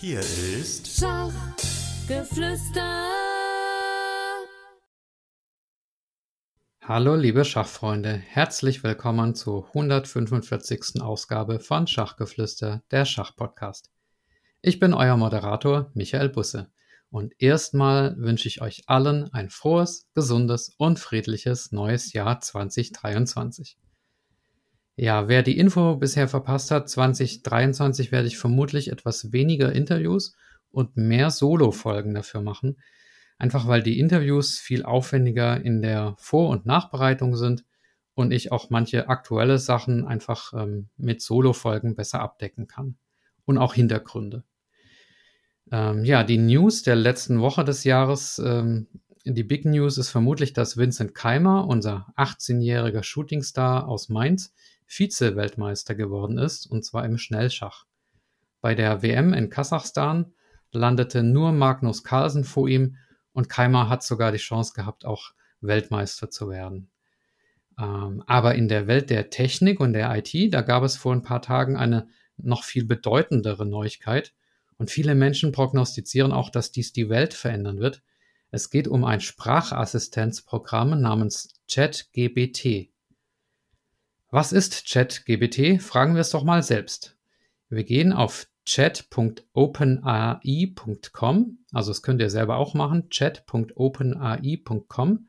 Hier ist Schachgeflüster. Hallo liebe Schachfreunde, herzlich willkommen zur 145. Ausgabe von Schachgeflüster, der Schachpodcast. Ich bin euer Moderator Michael Busse und erstmal wünsche ich euch allen ein frohes, gesundes und friedliches neues Jahr 2023. Ja, wer die Info bisher verpasst hat, 2023 werde ich vermutlich etwas weniger Interviews und mehr Solo-Folgen dafür machen. Einfach weil die Interviews viel aufwendiger in der Vor- und Nachbereitung sind und ich auch manche aktuelle Sachen einfach ähm, mit Solo-Folgen besser abdecken kann. Und auch Hintergründe. Ähm, ja, die News der letzten Woche des Jahres, ähm, die Big News ist vermutlich, dass Vincent Keimer, unser 18-jähriger Shootingstar aus Mainz, Vize-Weltmeister geworden ist, und zwar im Schnellschach. Bei der WM in Kasachstan landete nur Magnus Carlsen vor ihm und Keimer hat sogar die Chance gehabt, auch Weltmeister zu werden. Ähm, aber in der Welt der Technik und der IT, da gab es vor ein paar Tagen eine noch viel bedeutendere Neuigkeit und viele Menschen prognostizieren auch, dass dies die Welt verändern wird. Es geht um ein Sprachassistenzprogramm namens ChatGBT. Was ist ChatGBT? Fragen wir es doch mal selbst. Wir gehen auf chat.openai.com, also das könnt ihr selber auch machen, chat.openai.com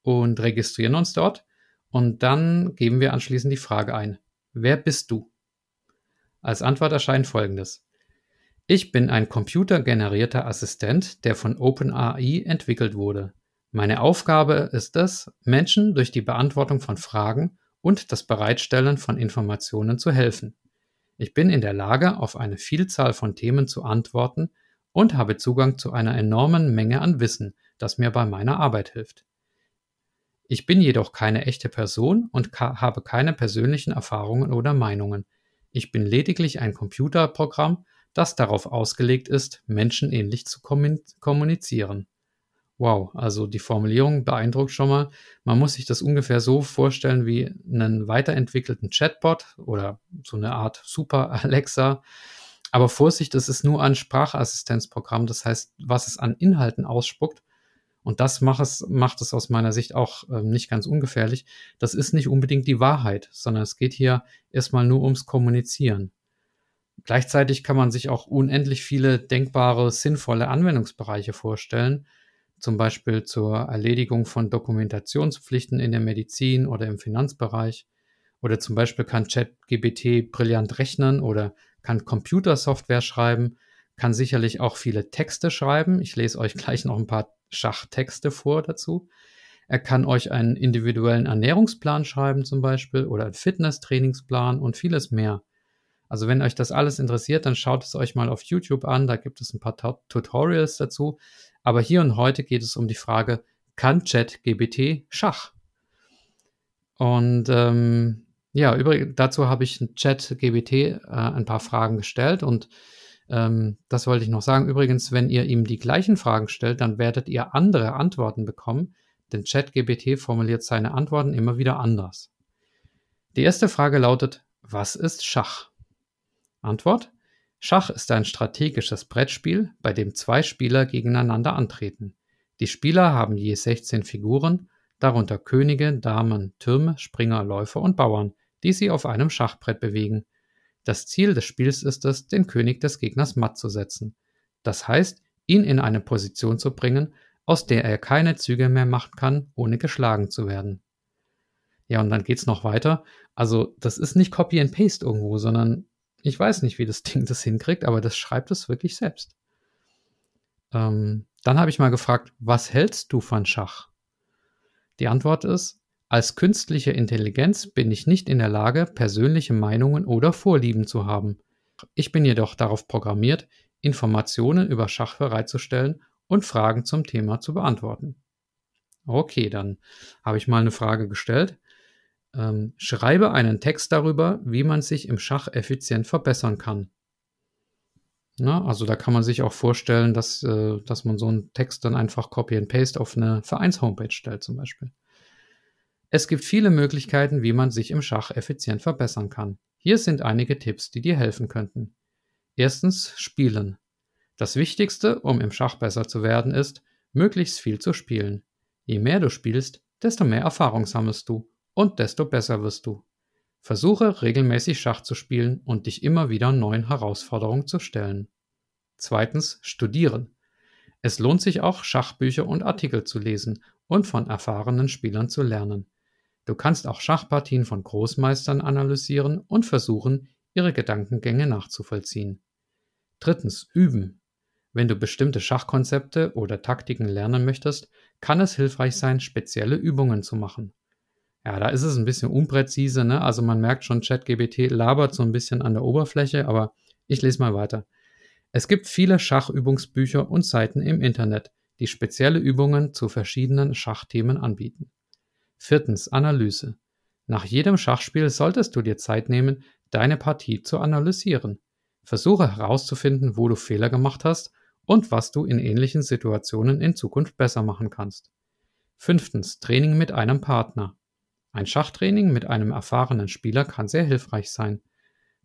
und registrieren uns dort und dann geben wir anschließend die Frage ein. Wer bist du? Als Antwort erscheint folgendes. Ich bin ein computergenerierter Assistent, der von OpenAI entwickelt wurde. Meine Aufgabe ist es, Menschen durch die Beantwortung von Fragen und das Bereitstellen von Informationen zu helfen. Ich bin in der Lage, auf eine Vielzahl von Themen zu antworten und habe Zugang zu einer enormen Menge an Wissen, das mir bei meiner Arbeit hilft. Ich bin jedoch keine echte Person und habe keine persönlichen Erfahrungen oder Meinungen. Ich bin lediglich ein Computerprogramm, das darauf ausgelegt ist, menschenähnlich zu kommunizieren. Wow, also die Formulierung beeindruckt schon mal. Man muss sich das ungefähr so vorstellen wie einen weiterentwickelten Chatbot oder so eine Art Super Alexa. Aber Vorsicht, es ist nur ein Sprachassistenzprogramm. Das heißt, was es an Inhalten ausspuckt, und das macht es, macht es aus meiner Sicht auch äh, nicht ganz ungefährlich, das ist nicht unbedingt die Wahrheit, sondern es geht hier erstmal nur ums Kommunizieren. Gleichzeitig kann man sich auch unendlich viele denkbare, sinnvolle Anwendungsbereiche vorstellen, zum Beispiel zur Erledigung von Dokumentationspflichten in der Medizin oder im Finanzbereich. Oder zum Beispiel kann ChatGBT brillant rechnen oder kann Computersoftware schreiben, kann sicherlich auch viele Texte schreiben. Ich lese euch gleich noch ein paar Schachtexte vor dazu. Er kann euch einen individuellen Ernährungsplan schreiben zum Beispiel oder einen Fitnesstrainingsplan und vieles mehr. Also wenn euch das alles interessiert, dann schaut es euch mal auf YouTube an. Da gibt es ein paar Tutorials dazu. Aber hier und heute geht es um die Frage, kann ChatGBT Schach? Und ähm, ja, übrigens, dazu habe ich ChatGBT äh, ein paar Fragen gestellt und ähm, das wollte ich noch sagen. Übrigens, wenn ihr ihm die gleichen Fragen stellt, dann werdet ihr andere Antworten bekommen, denn ChatGBT formuliert seine Antworten immer wieder anders. Die erste Frage lautet, was ist Schach? Antwort, Schach ist ein strategisches Brettspiel, bei dem zwei Spieler gegeneinander antreten. Die Spieler haben je 16 Figuren, darunter Könige, Damen, Türme, Springer, Läufer und Bauern, die sie auf einem Schachbrett bewegen. Das Ziel des Spiels ist es, den König des Gegners matt zu setzen. Das heißt, ihn in eine Position zu bringen, aus der er keine Züge mehr machen kann, ohne geschlagen zu werden. Ja, und dann geht's noch weiter. Also, das ist nicht Copy and Paste irgendwo, sondern ich weiß nicht, wie das Ding das hinkriegt, aber das schreibt es wirklich selbst. Ähm, dann habe ich mal gefragt, was hältst du von Schach? Die Antwort ist, als künstliche Intelligenz bin ich nicht in der Lage, persönliche Meinungen oder Vorlieben zu haben. Ich bin jedoch darauf programmiert, Informationen über Schach bereitzustellen und Fragen zum Thema zu beantworten. Okay, dann habe ich mal eine Frage gestellt. Ähm, schreibe einen Text darüber, wie man sich im Schach effizient verbessern kann. Na, also da kann man sich auch vorstellen, dass, äh, dass man so einen Text dann einfach Copy and Paste auf eine Vereins-Homepage stellt zum Beispiel. Es gibt viele Möglichkeiten, wie man sich im Schach effizient verbessern kann. Hier sind einige Tipps, die dir helfen könnten. Erstens Spielen. Das Wichtigste, um im Schach besser zu werden, ist, möglichst viel zu spielen. Je mehr du spielst, desto mehr Erfahrung sammelst du und desto besser wirst du. Versuche regelmäßig Schach zu spielen und dich immer wieder neuen Herausforderungen zu stellen. Zweitens, studieren. Es lohnt sich auch, Schachbücher und Artikel zu lesen und von erfahrenen Spielern zu lernen. Du kannst auch Schachpartien von Großmeistern analysieren und versuchen, ihre Gedankengänge nachzuvollziehen. Drittens, üben. Wenn du bestimmte Schachkonzepte oder Taktiken lernen möchtest, kann es hilfreich sein, spezielle Übungen zu machen. Ja, da ist es ein bisschen unpräzise, ne? Also man merkt schon, ChatGBT labert so ein bisschen an der Oberfläche, aber ich lese mal weiter. Es gibt viele Schachübungsbücher und Seiten im Internet, die spezielle Übungen zu verschiedenen Schachthemen anbieten. Viertens, Analyse. Nach jedem Schachspiel solltest du dir Zeit nehmen, deine Partie zu analysieren. Versuche herauszufinden, wo du Fehler gemacht hast und was du in ähnlichen Situationen in Zukunft besser machen kannst. Fünftens, Training mit einem Partner. Ein Schachtraining mit einem erfahrenen Spieler kann sehr hilfreich sein.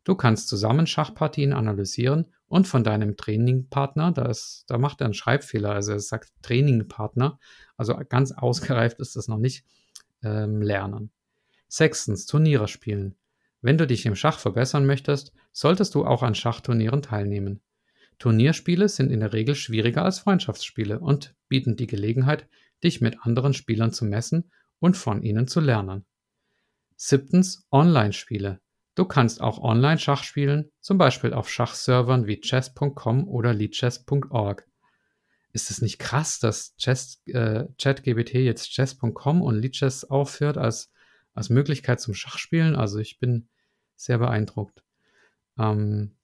Du kannst zusammen Schachpartien analysieren und von deinem Trainingpartner, das, da macht er einen Schreibfehler, also er sagt Trainingpartner, also ganz ausgereift ist das noch nicht, ähm, lernen. Sechstens, Turniere spielen. Wenn du dich im Schach verbessern möchtest, solltest du auch an Schachturnieren teilnehmen. Turnierspiele sind in der Regel schwieriger als Freundschaftsspiele und bieten die Gelegenheit, dich mit anderen Spielern zu messen und von ihnen zu lernen. Siebtens Online-Spiele. Du kannst auch online Schach spielen, zum Beispiel auf Schachservern wie chess.com oder lichess.org. Ist es nicht krass, dass Chess, äh, ChatGBT jetzt chess.com und Lichess aufführt als, als Möglichkeit zum Schachspielen? Also ich bin sehr beeindruckt. Ähm,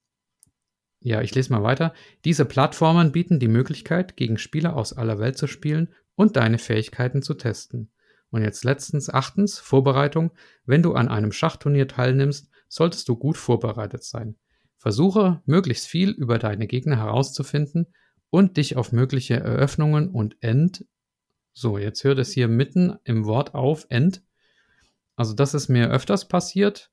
ja, ich lese mal weiter. Diese Plattformen bieten die Möglichkeit, gegen Spieler aus aller Welt zu spielen und deine Fähigkeiten zu testen. Und jetzt letztens, achtens, Vorbereitung. Wenn du an einem Schachturnier teilnimmst, solltest du gut vorbereitet sein. Versuche, möglichst viel über deine Gegner herauszufinden und dich auf mögliche Eröffnungen und End. So, jetzt hört es hier mitten im Wort auf, End. Also, das ist mir öfters passiert.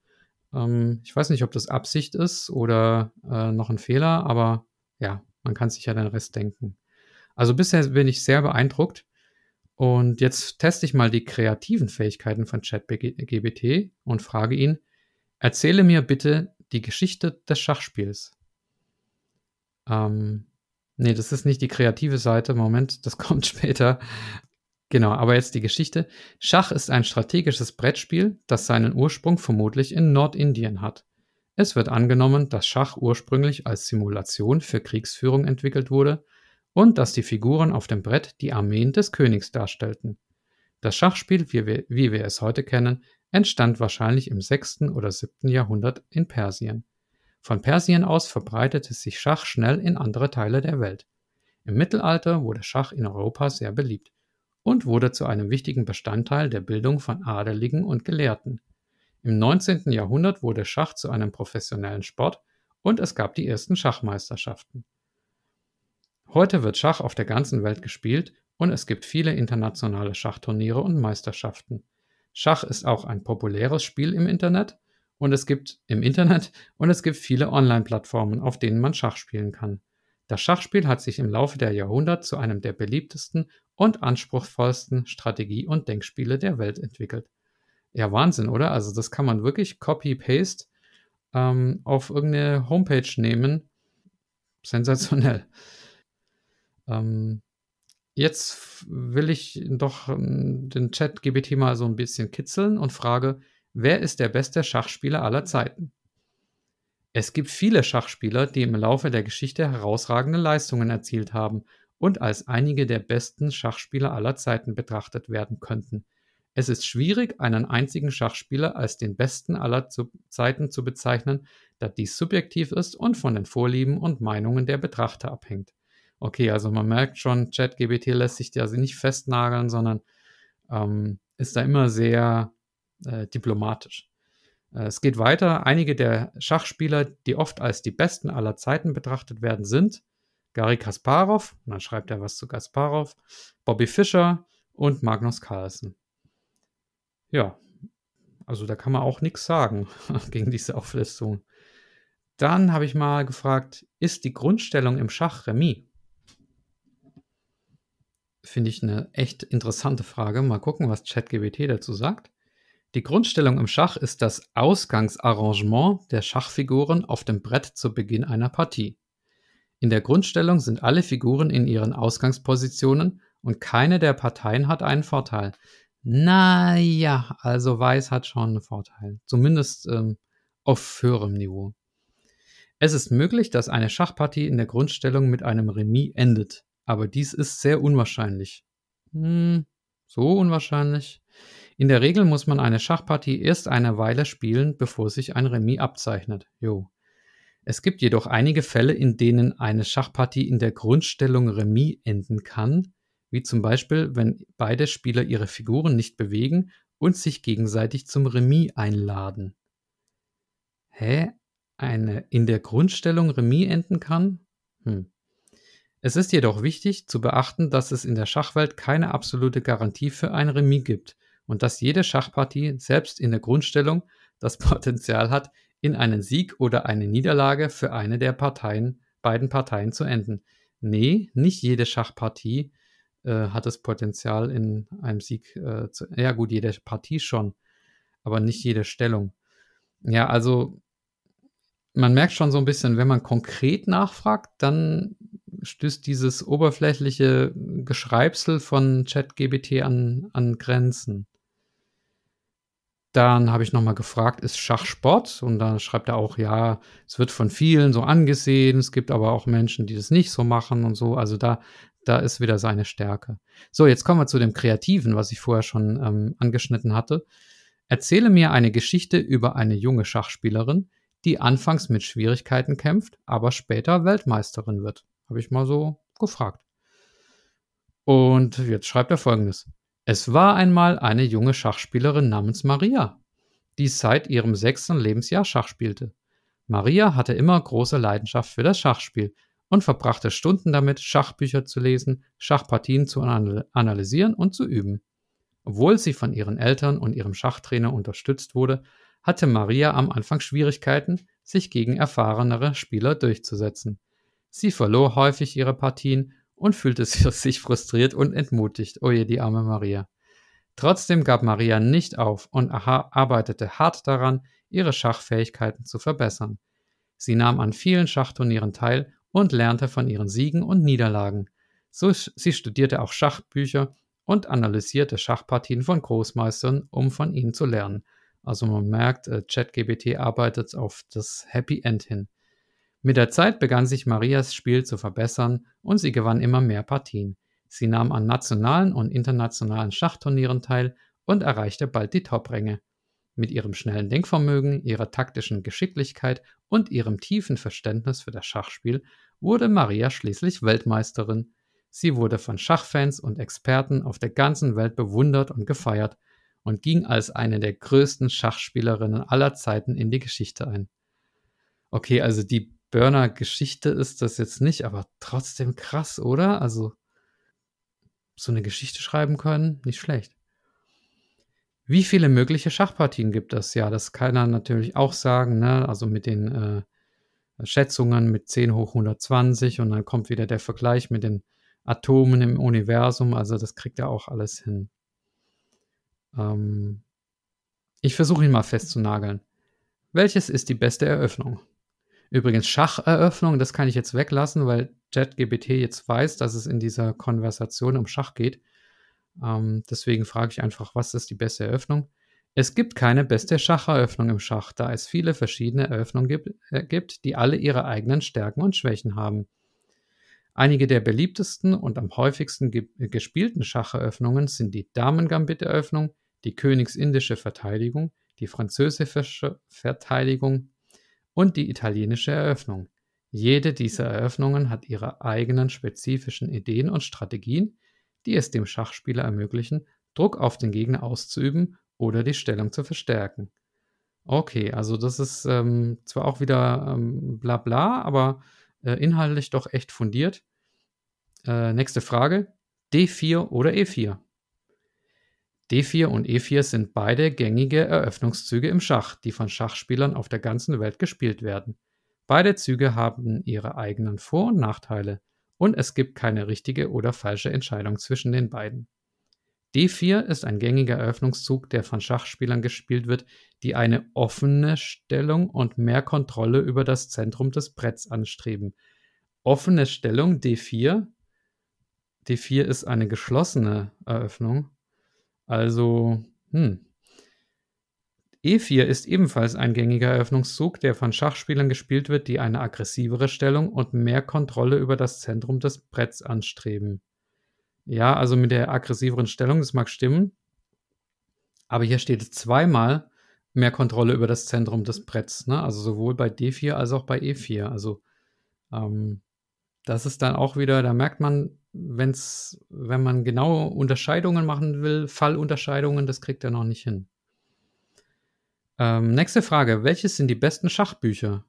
Ähm, ich weiß nicht, ob das Absicht ist oder äh, noch ein Fehler, aber ja, man kann sich ja den Rest denken. Also bisher bin ich sehr beeindruckt. Und jetzt teste ich mal die kreativen Fähigkeiten von ChatGBT und frage ihn, erzähle mir bitte die Geschichte des Schachspiels. Ähm, nee, das ist nicht die kreative Seite. Moment, das kommt später. Genau, aber jetzt die Geschichte. Schach ist ein strategisches Brettspiel, das seinen Ursprung vermutlich in Nordindien hat. Es wird angenommen, dass Schach ursprünglich als Simulation für Kriegsführung entwickelt wurde und dass die Figuren auf dem Brett die Armeen des Königs darstellten. Das Schachspiel, wie wir, wie wir es heute kennen, entstand wahrscheinlich im 6. oder 7. Jahrhundert in Persien. Von Persien aus verbreitete sich Schach schnell in andere Teile der Welt. Im Mittelalter wurde Schach in Europa sehr beliebt und wurde zu einem wichtigen Bestandteil der Bildung von Adeligen und Gelehrten. Im 19. Jahrhundert wurde Schach zu einem professionellen Sport und es gab die ersten Schachmeisterschaften. Heute wird Schach auf der ganzen Welt gespielt und es gibt viele internationale Schachturniere und Meisterschaften. Schach ist auch ein populäres Spiel im Internet und es gibt im Internet und es gibt viele Online-Plattformen, auf denen man Schach spielen kann. Das Schachspiel hat sich im Laufe der Jahrhunderte zu einem der beliebtesten und anspruchsvollsten Strategie- und Denkspiele der Welt entwickelt. Ja, Wahnsinn, oder? Also das kann man wirklich copy-paste ähm, auf irgendeine Homepage nehmen. Sensationell. Ähm, jetzt will ich doch ähm, den Chat GBT mal so ein bisschen kitzeln und frage, wer ist der beste Schachspieler aller Zeiten? Es gibt viele Schachspieler, die im Laufe der Geschichte herausragende Leistungen erzielt haben und als einige der besten Schachspieler aller Zeiten betrachtet werden könnten. Es ist schwierig, einen einzigen Schachspieler als den besten aller Zeiten zu bezeichnen, da dies subjektiv ist und von den Vorlieben und Meinungen der Betrachter abhängt. Okay, also man merkt schon, ChatGBT lässt sich da also nicht festnageln, sondern ähm, ist da immer sehr äh, diplomatisch. Äh, es geht weiter. Einige der Schachspieler, die oft als die besten aller Zeiten betrachtet werden, sind Gary Kasparov, und dann schreibt er was zu Kasparov, Bobby Fischer und Magnus Carlsen. Ja, also da kann man auch nichts sagen gegen diese Auflistung. Dann habe ich mal gefragt, ist die Grundstellung im Schach Remis? Finde ich eine echt interessante Frage. Mal gucken, was ChatGBT dazu sagt. Die Grundstellung im Schach ist das Ausgangsarrangement der Schachfiguren auf dem Brett zu Beginn einer Partie. In der Grundstellung sind alle Figuren in ihren Ausgangspositionen und keine der Parteien hat einen Vorteil. Naja, also Weiß hat schon einen Vorteil. Zumindest ähm, auf höherem Niveau. Es ist möglich, dass eine Schachpartie in der Grundstellung mit einem Remis endet, aber dies ist sehr unwahrscheinlich. Hm, so unwahrscheinlich. In der Regel muss man eine Schachpartie erst eine Weile spielen, bevor sich ein Remis abzeichnet. Jo. Es gibt jedoch einige Fälle, in denen eine Schachpartie in der Grundstellung Remis enden kann, wie zum Beispiel, wenn beide Spieler ihre Figuren nicht bewegen und sich gegenseitig zum Remis einladen. Hä? Eine in der Grundstellung Remis enden kann? Hm. Es ist jedoch wichtig zu beachten, dass es in der Schachwelt keine absolute Garantie für ein Remis gibt und dass jede Schachpartie selbst in der Grundstellung das Potenzial hat, in einen Sieg oder eine Niederlage für eine der Parteien, beiden Parteien zu enden. Nee, nicht jede Schachpartie äh, hat das Potenzial, in einem Sieg äh, zu. Ja, gut, jede Partie schon, aber nicht jede Stellung. Ja, also man merkt schon so ein bisschen, wenn man konkret nachfragt, dann stößt dieses oberflächliche Geschreibsel von ChatGBT an, an Grenzen. Dann habe ich nochmal gefragt, ist Schachsport? Und dann schreibt er auch, ja, es wird von vielen so angesehen, es gibt aber auch Menschen, die das nicht so machen und so. Also da, da ist wieder seine Stärke. So, jetzt kommen wir zu dem Kreativen, was ich vorher schon ähm, angeschnitten hatte. Erzähle mir eine Geschichte über eine junge Schachspielerin, die anfangs mit Schwierigkeiten kämpft, aber später Weltmeisterin wird. Habe ich mal so gefragt. Und jetzt schreibt er folgendes. Es war einmal eine junge Schachspielerin namens Maria, die seit ihrem sechsten Lebensjahr Schach spielte. Maria hatte immer große Leidenschaft für das Schachspiel und verbrachte Stunden damit, Schachbücher zu lesen, Schachpartien zu analysieren und zu üben. Obwohl sie von ihren Eltern und ihrem Schachtrainer unterstützt wurde, hatte Maria am Anfang Schwierigkeiten, sich gegen erfahrenere Spieler durchzusetzen. Sie verlor häufig ihre Partien und fühlte sich frustriert und entmutigt. Oje, die arme Maria. Trotzdem gab Maria nicht auf und arbeitete hart daran, ihre Schachfähigkeiten zu verbessern. Sie nahm an vielen Schachturnieren teil und lernte von ihren Siegen und Niederlagen. So, sie studierte auch Schachbücher und analysierte Schachpartien von Großmeistern, um von ihnen zu lernen. Also man merkt, äh, ChatGBT arbeitet auf das Happy End hin. Mit der Zeit begann sich Marias Spiel zu verbessern und sie gewann immer mehr Partien. Sie nahm an nationalen und internationalen Schachturnieren teil und erreichte bald die Top-Ränge. Mit ihrem schnellen Denkvermögen, ihrer taktischen Geschicklichkeit und ihrem tiefen Verständnis für das Schachspiel wurde Maria schließlich Weltmeisterin. Sie wurde von Schachfans und Experten auf der ganzen Welt bewundert und gefeiert und ging als eine der größten Schachspielerinnen aller Zeiten in die Geschichte ein. Okay, also die Burner-Geschichte ist das jetzt nicht, aber trotzdem krass, oder? Also so eine Geschichte schreiben können, nicht schlecht. Wie viele mögliche Schachpartien gibt es? Ja, das kann er natürlich auch sagen, ne? Also mit den äh, Schätzungen mit 10 hoch 120 und dann kommt wieder der Vergleich mit den Atomen im Universum. Also das kriegt er auch alles hin. Ähm ich versuche ihn mal festzunageln. Welches ist die beste Eröffnung? Übrigens Schacheröffnung, das kann ich jetzt weglassen, weil ChatGPT jetzt weiß, dass es in dieser Konversation um Schach geht. Ähm, deswegen frage ich einfach, was ist die beste Eröffnung? Es gibt keine beste Schacheröffnung im Schach, da es viele verschiedene Eröffnungen gibt, äh, gibt, die alle ihre eigenen Stärken und Schwächen haben. Einige der beliebtesten und am häufigsten ge gespielten Schacheröffnungen sind die Damen-Gambit-Eröffnung, die Königsindische Verteidigung, die französische Verteidigung, und die italienische Eröffnung. Jede dieser Eröffnungen hat ihre eigenen spezifischen Ideen und Strategien, die es dem Schachspieler ermöglichen, Druck auf den Gegner auszuüben oder die Stellung zu verstärken. Okay, also das ist ähm, zwar auch wieder ähm, bla bla, aber äh, inhaltlich doch echt fundiert. Äh, nächste Frage. D4 oder E4? D4 und E4 sind beide gängige Eröffnungszüge im Schach, die von Schachspielern auf der ganzen Welt gespielt werden. Beide Züge haben ihre eigenen Vor- und Nachteile und es gibt keine richtige oder falsche Entscheidung zwischen den beiden. D4 ist ein gängiger Eröffnungszug, der von Schachspielern gespielt wird, die eine offene Stellung und mehr Kontrolle über das Zentrum des Bretts anstreben. Offene Stellung D4. D4 ist eine geschlossene Eröffnung. Also, hm. E4 ist ebenfalls ein gängiger Eröffnungszug, der von Schachspielern gespielt wird, die eine aggressivere Stellung und mehr Kontrolle über das Zentrum des Bretts anstreben. Ja, also mit der aggressiveren Stellung, das mag stimmen. Aber hier steht zweimal mehr Kontrolle über das Zentrum des Bretts. Ne? Also sowohl bei D4 als auch bei E4. Also ähm, das ist dann auch wieder, da merkt man, wenn's, wenn man genaue Unterscheidungen machen will, Fallunterscheidungen, das kriegt er noch nicht hin. Ähm, nächste Frage. Welches sind die besten Schachbücher?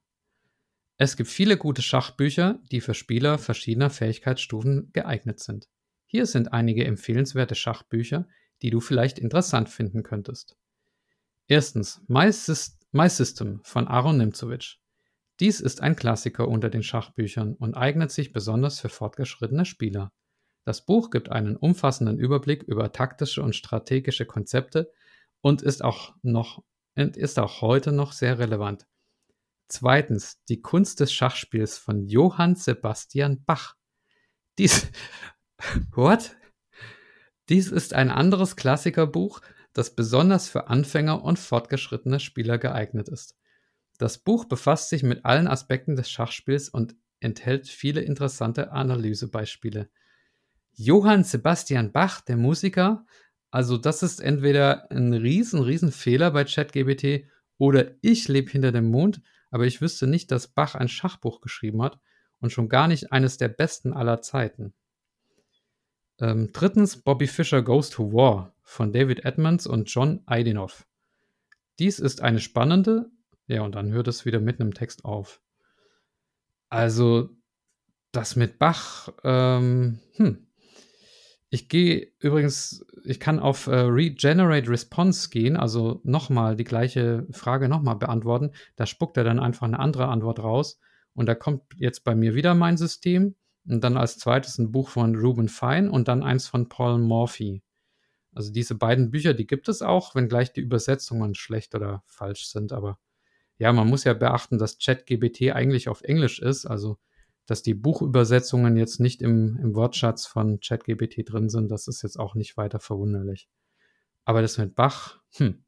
Es gibt viele gute Schachbücher, die für Spieler verschiedener Fähigkeitsstufen geeignet sind. Hier sind einige empfehlenswerte Schachbücher, die du vielleicht interessant finden könntest. Erstens My, System von Aaron Nimzowitsch. Dies ist ein Klassiker unter den Schachbüchern und eignet sich besonders für fortgeschrittene Spieler. Das Buch gibt einen umfassenden Überblick über taktische und strategische Konzepte und ist auch noch ist auch heute noch sehr relevant. Zweitens, die Kunst des Schachspiels von Johann Sebastian Bach. Dies What? Dies ist ein anderes Klassikerbuch, das besonders für Anfänger und fortgeschrittene Spieler geeignet ist. Das Buch befasst sich mit allen Aspekten des Schachspiels und enthält viele interessante Analysebeispiele. Johann Sebastian Bach, der Musiker, also das ist entweder ein riesen, riesen Fehler bei ChatGBT oder ich lebe hinter dem Mond, aber ich wüsste nicht, dass Bach ein Schachbuch geschrieben hat und schon gar nicht eines der besten aller Zeiten. Ähm, drittens Bobby Fischer Goes to War von David Edmonds und John Eidinoff. Dies ist eine spannende, ja, und dann hört es wieder mitten im Text auf. Also, das mit Bach, ähm, hm. Ich gehe übrigens, ich kann auf äh, Regenerate Response gehen, also nochmal die gleiche Frage nochmal beantworten. Da spuckt er dann einfach eine andere Antwort raus. Und da kommt jetzt bei mir wieder mein System. Und dann als zweites ein Buch von Ruben Fine und dann eins von Paul Morphy. Also diese beiden Bücher, die gibt es auch, wenngleich die Übersetzungen schlecht oder falsch sind. Aber ja, man muss ja beachten, dass ChatGBT eigentlich auf Englisch ist, also dass die Buchübersetzungen jetzt nicht im, im Wortschatz von ChatGBT drin sind, das ist jetzt auch nicht weiter verwunderlich. Aber das mit Bach, hm.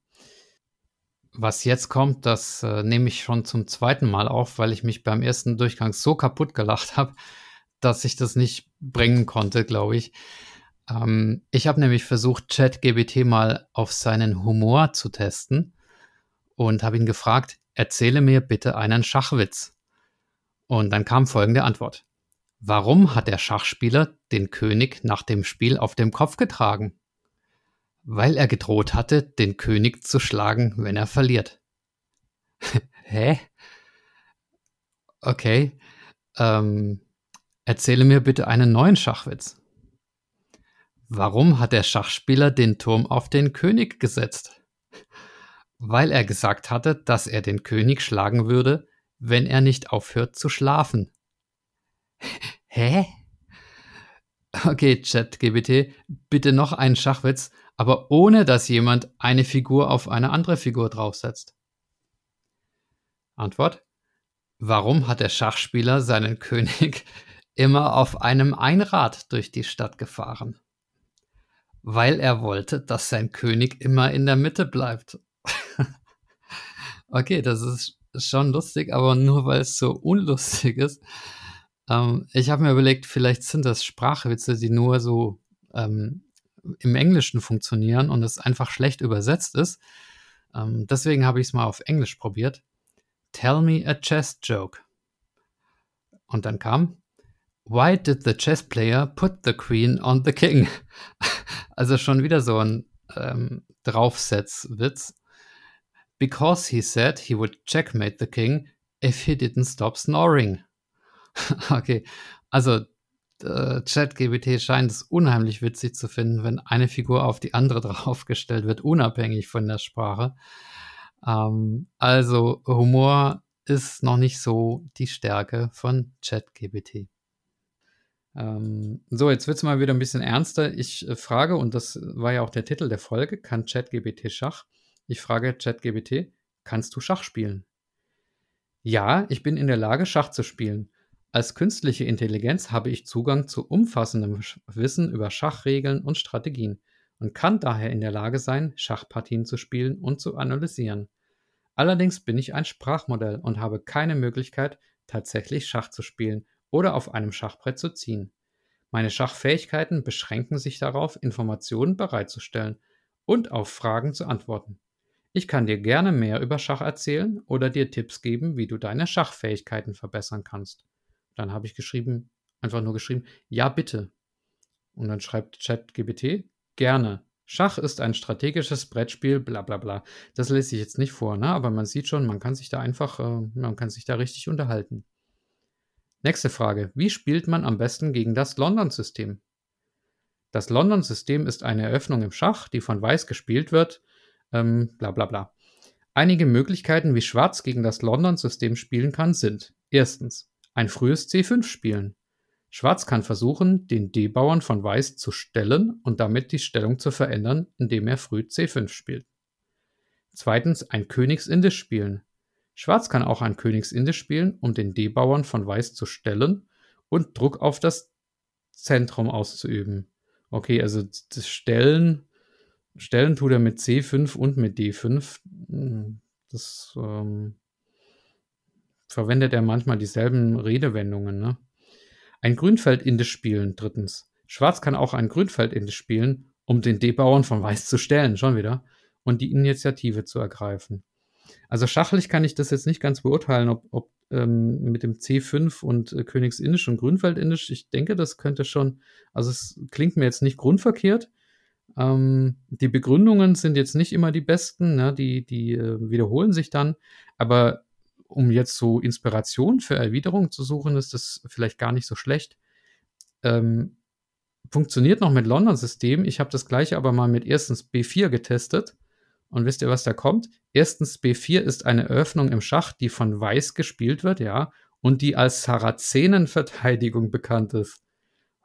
Was jetzt kommt, das äh, nehme ich schon zum zweiten Mal auf, weil ich mich beim ersten Durchgang so kaputt gelacht habe, dass ich das nicht bringen konnte, glaube ich. Ähm, ich habe nämlich versucht, ChatGBT mal auf seinen Humor zu testen und habe ihn gefragt, erzähle mir bitte einen Schachwitz. Und dann kam folgende Antwort. Warum hat der Schachspieler den König nach dem Spiel auf dem Kopf getragen? Weil er gedroht hatte, den König zu schlagen, wenn er verliert. Hä? Okay. Ähm, Erzähle mir bitte einen neuen Schachwitz. Warum hat der Schachspieler den Turm auf den König gesetzt? Weil er gesagt hatte, dass er den König schlagen würde, wenn er nicht aufhört zu schlafen. Hä? Okay, ChatGBT, bitte noch einen Schachwitz, aber ohne dass jemand eine Figur auf eine andere Figur draufsetzt. Antwort: Warum hat der Schachspieler seinen König immer auf einem Einrad durch die Stadt gefahren, weil er wollte, dass sein König immer in der Mitte bleibt. okay, das ist schon lustig, aber nur weil es so unlustig ist. Ähm, ich habe mir überlegt, vielleicht sind das Sprachwitze, die nur so ähm, im Englischen funktionieren und es einfach schlecht übersetzt ist. Ähm, deswegen habe ich es mal auf Englisch probiert. Tell me a chess joke. Und dann kam Why did the chess player put the queen on the king? Also schon wieder so ein ähm, Draufsetzwitz. Because he said he would checkmate the king if he didn't stop snoring. okay, also äh, ChatGBT scheint es unheimlich witzig zu finden, wenn eine Figur auf die andere draufgestellt wird, unabhängig von der Sprache. Ähm, also Humor ist noch nicht so die Stärke von ChatGPT. Ähm, so, jetzt wird es mal wieder ein bisschen ernster. Ich äh, frage, und das war ja auch der Titel der Folge, kann ChatGPT Schach? Ich frage ChatGPT, kannst du Schach spielen? Ja, ich bin in der Lage, Schach zu spielen. Als künstliche Intelligenz habe ich Zugang zu umfassendem Wissen über Schachregeln und Strategien und kann daher in der Lage sein, Schachpartien zu spielen und zu analysieren. Allerdings bin ich ein Sprachmodell und habe keine Möglichkeit, tatsächlich Schach zu spielen oder auf einem Schachbrett zu ziehen. Meine Schachfähigkeiten beschränken sich darauf, Informationen bereitzustellen und auf Fragen zu antworten. Ich kann dir gerne mehr über Schach erzählen oder dir Tipps geben, wie du deine Schachfähigkeiten verbessern kannst. Dann habe ich geschrieben, einfach nur geschrieben, ja bitte. Und dann schreibt ChatGBT, gerne. Schach ist ein strategisches Brettspiel, bla bla bla. Das lese ich jetzt nicht vor, ne? aber man sieht schon, man kann sich da einfach, äh, man kann sich da richtig unterhalten. Nächste Frage. Wie spielt man am besten gegen das London-System? Das London-System ist eine Eröffnung im Schach, die von Weiß gespielt wird. Ähm, bla bla bla. Einige Möglichkeiten, wie Schwarz gegen das London-System spielen kann, sind erstens ein frühes C5 spielen. Schwarz kann versuchen, den D-Bauern von Weiß zu stellen und damit die Stellung zu verändern, indem er früh C5 spielt. Zweitens ein Königsindisch spielen. Schwarz kann auch ein Königsindisch spielen, um den D-Bauern von Weiß zu stellen und Druck auf das Zentrum auszuüben. Okay, also das Stellen, Stellen tut er mit C5 und mit D5. Hm, das ähm, verwendet er manchmal dieselben Redewendungen. Ne? Ein Grünfeld-Indisch spielen, drittens. Schwarz kann auch ein Grünfeld-Indisch spielen, um den D-Bauern von Weiß zu stellen, schon wieder, und die Initiative zu ergreifen. Also schachlich kann ich das jetzt nicht ganz beurteilen, ob, ob ähm, mit dem C5 und äh, Königsindisch und Grünfeldindisch. Ich denke, das könnte schon, also es klingt mir jetzt nicht grundverkehrt. Ähm, die Begründungen sind jetzt nicht immer die besten, ne? die, die äh, wiederholen sich dann, aber um jetzt so Inspiration für Erwiderung zu suchen, ist das vielleicht gar nicht so schlecht. Ähm, funktioniert noch mit London-System. Ich habe das gleiche aber mal mit erstens B4 getestet. Und wisst ihr, was da kommt? Erstens, B4 ist eine Öffnung im Schach, die von Weiß gespielt wird, ja, und die als Sarazenenverteidigung bekannt ist.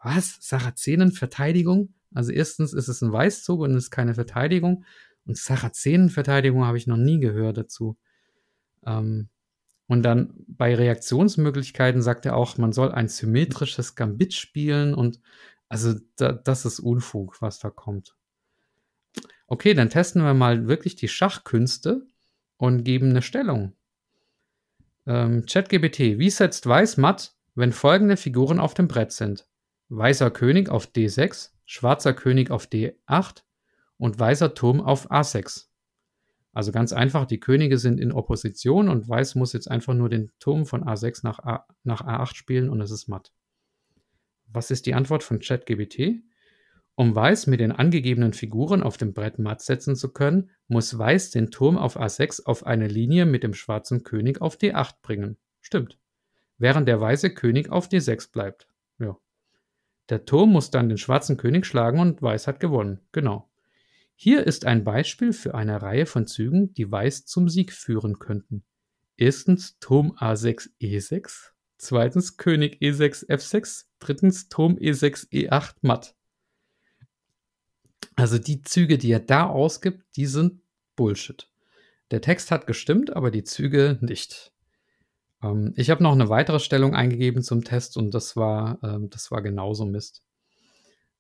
Was? Sarazenenverteidigung? Also erstens ist es ein Weißzug und ist keine Verteidigung. Und Sarazenenverteidigung habe ich noch nie gehört dazu. Ähm, und dann bei Reaktionsmöglichkeiten sagt er auch, man soll ein symmetrisches Gambit spielen und also da, das ist Unfug, was da kommt. Okay, dann testen wir mal wirklich die Schachkünste und geben eine Stellung. Ähm, ChatGBT, wie setzt Weiß matt, wenn folgende Figuren auf dem Brett sind? Weißer König auf D6, schwarzer König auf D8 und weißer Turm auf A6. Also ganz einfach, die Könige sind in Opposition und Weiß muss jetzt einfach nur den Turm von A6 nach, A, nach A8 spielen und es ist matt. Was ist die Antwort von ChatGBT? Um Weiß mit den angegebenen Figuren auf dem Brett matt setzen zu können, muss Weiß den Turm auf A6 auf eine Linie mit dem schwarzen König auf D8 bringen. Stimmt. Während der weiße König auf D6 bleibt. Der Turm muss dann den schwarzen König schlagen und Weiß hat gewonnen. Genau. Hier ist ein Beispiel für eine Reihe von Zügen, die Weiß zum Sieg führen könnten. Erstens Turm A6 E6, zweitens König E6 F6, drittens Turm E6 E8 matt. Also die Züge, die er da ausgibt, die sind Bullshit. Der Text hat gestimmt, aber die Züge nicht. Ähm, ich habe noch eine weitere Stellung eingegeben zum Test und das war, ähm, das war genauso Mist.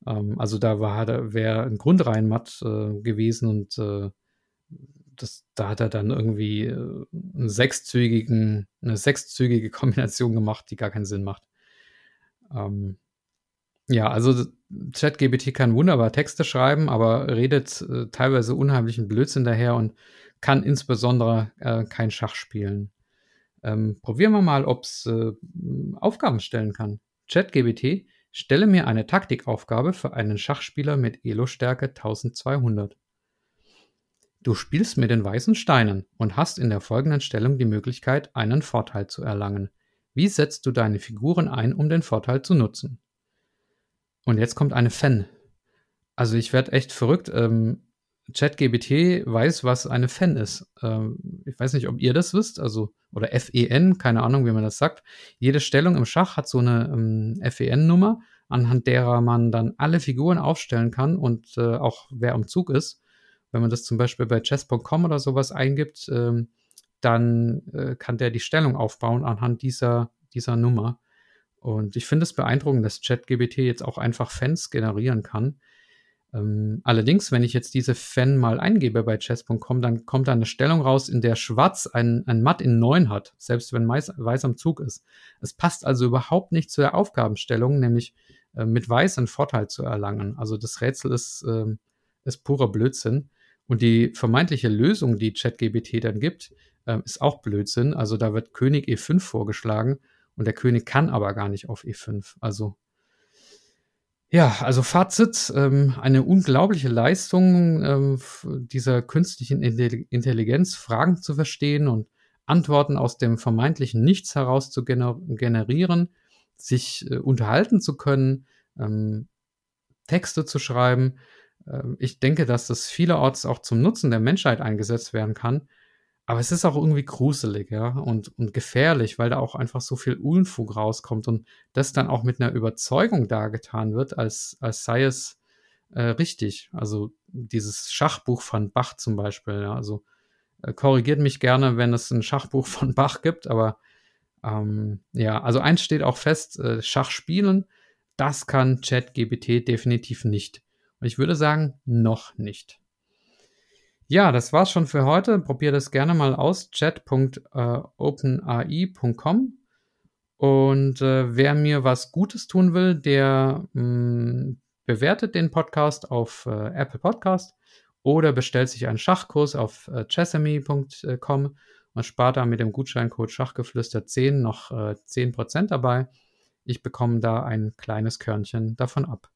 Ähm, also da war, wäre ein Grundreihenmatt äh, gewesen und äh, das, da hat er dann irgendwie äh, einen sechszügigen, eine sechszügige Kombination gemacht, die gar keinen Sinn macht. Ähm, ja, also ChatGPT kann wunderbar Texte schreiben, aber redet äh, teilweise unheimlichen Blödsinn daher und kann insbesondere äh, kein Schach spielen. Ähm, probieren wir mal, ob es äh, Aufgaben stellen kann. ChatGPT, stelle mir eine Taktikaufgabe für einen Schachspieler mit Elo-Stärke 1200. Du spielst mit den weißen Steinen und hast in der folgenden Stellung die Möglichkeit, einen Vorteil zu erlangen. Wie setzt du deine Figuren ein, um den Vorteil zu nutzen? Und jetzt kommt eine Fan. Also ich werde echt verrückt. Ähm, ChatGBT weiß, was eine FEN ist. Ähm, ich weiß nicht, ob ihr das wisst, also, oder FEN, keine Ahnung, wie man das sagt. Jede Stellung im Schach hat so eine ähm, FEN-Nummer, anhand derer man dann alle Figuren aufstellen kann und äh, auch wer am Zug ist. Wenn man das zum Beispiel bei chess.com oder sowas eingibt, ähm, dann äh, kann der die Stellung aufbauen anhand dieser, dieser Nummer. Und ich finde es beeindruckend, dass ChatGBT jetzt auch einfach Fans generieren kann. Ähm, allerdings, wenn ich jetzt diese Fan mal eingebe bei chess.com, dann kommt da eine Stellung raus, in der Schwarz ein, ein Matt in 9 hat, selbst wenn Weiß, Weiß am Zug ist. Es passt also überhaupt nicht zu der Aufgabenstellung, nämlich äh, mit Weiß einen Vorteil zu erlangen. Also das Rätsel ist, äh, ist purer Blödsinn. Und die vermeintliche Lösung, die ChatGBT dann gibt, äh, ist auch Blödsinn. Also da wird König E5 vorgeschlagen und der König kann aber gar nicht auf E5. Also ja, also Fazit, ähm, eine unglaubliche Leistung ähm, dieser künstlichen Intelligenz, Fragen zu verstehen und Antworten aus dem vermeintlichen Nichts heraus zu gener generieren, sich äh, unterhalten zu können, ähm, Texte zu schreiben. Ähm, ich denke, dass das vielerorts auch zum Nutzen der Menschheit eingesetzt werden kann. Aber es ist auch irgendwie gruselig, ja, und, und gefährlich, weil da auch einfach so viel Unfug rauskommt und das dann auch mit einer Überzeugung dargetan wird, als, als sei es äh, richtig. Also dieses Schachbuch von Bach zum Beispiel, ja, also äh, korrigiert mich gerne, wenn es ein Schachbuch von Bach gibt, aber ähm, ja, also eins steht auch fest, äh, Schach spielen, das kann ChatGBT definitiv nicht. Und ich würde sagen, noch nicht. Ja, das war's schon für heute. Probier das gerne mal aus. chat.openai.com. Und äh, wer mir was Gutes tun will, der mh, mm, bewertet den Podcast auf äh, Apple Podcast oder bestellt sich einen Schachkurs auf äh, chessemy.com und spart da mit dem Gutscheincode Schachgeflüster 10 noch äh, 10% dabei. Ich bekomme da ein kleines Körnchen davon ab.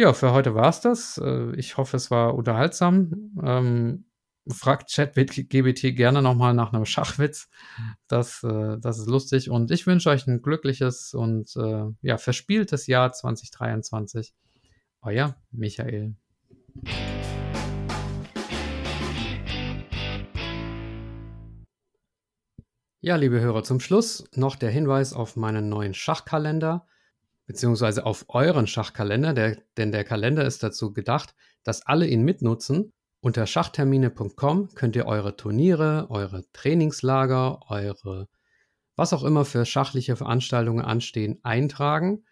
Ja, für heute war es das. Äh, ich hoffe, es war unterhaltsam. Ähm, fragt ChatGBT gerne nochmal nach einem Schachwitz. Das, äh, das ist lustig. Und ich wünsche euch ein glückliches und äh, ja, verspieltes Jahr 2023. Euer Michael. Ja, liebe Hörer, zum Schluss noch der Hinweis auf meinen neuen Schachkalender beziehungsweise auf euren Schachkalender, der, denn der Kalender ist dazu gedacht, dass alle ihn mitnutzen. Unter schachtermine.com könnt ihr eure Turniere, eure Trainingslager, eure was auch immer für schachliche Veranstaltungen anstehen, eintragen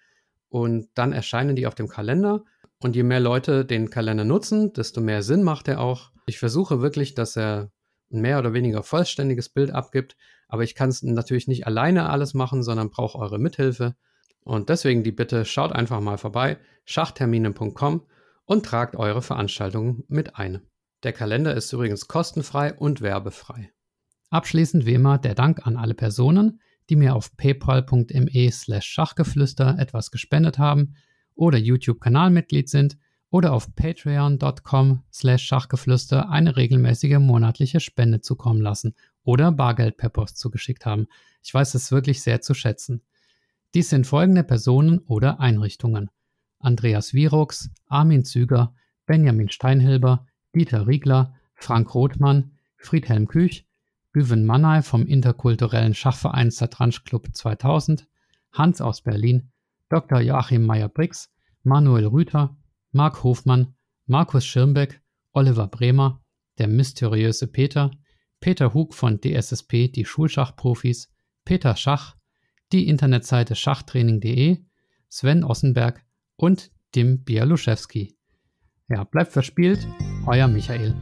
und dann erscheinen die auf dem Kalender. Und je mehr Leute den Kalender nutzen, desto mehr Sinn macht er auch. Ich versuche wirklich, dass er ein mehr oder weniger vollständiges Bild abgibt, aber ich kann es natürlich nicht alleine alles machen, sondern brauche eure Mithilfe. Und deswegen die Bitte, schaut einfach mal vorbei, schachtermine.com und tragt eure Veranstaltungen mit ein. Der Kalender ist übrigens kostenfrei und werbefrei. Abschließend wie immer der Dank an alle Personen, die mir auf paypal.me slash Schachgeflüster etwas gespendet haben oder YouTube-Kanalmitglied sind oder auf patreon.com slash Schachgeflüster eine regelmäßige monatliche Spende zukommen lassen oder Bargeld per Post zugeschickt haben. Ich weiß es wirklich sehr zu schätzen. Dies sind folgende Personen oder Einrichtungen: Andreas Wirox, Armin Züger, Benjamin Steinhilber, Dieter Riegler, Frank Rothmann, Friedhelm Küch, Güven Mannay vom interkulturellen Schachverein Satranj Club 2000, Hans aus Berlin, Dr. Joachim Meyer-Brix, Manuel Rüther, Marc Hofmann, Markus Schirmbeck, Oliver Bremer, der mysteriöse Peter, Peter Hug von DSSP Die Schulschachprofis, Peter Schach, die Internetseite schachtraining.de, Sven Ossenberg und Dim Bialuszewski. Ja, bleibt verspielt, euer Michael.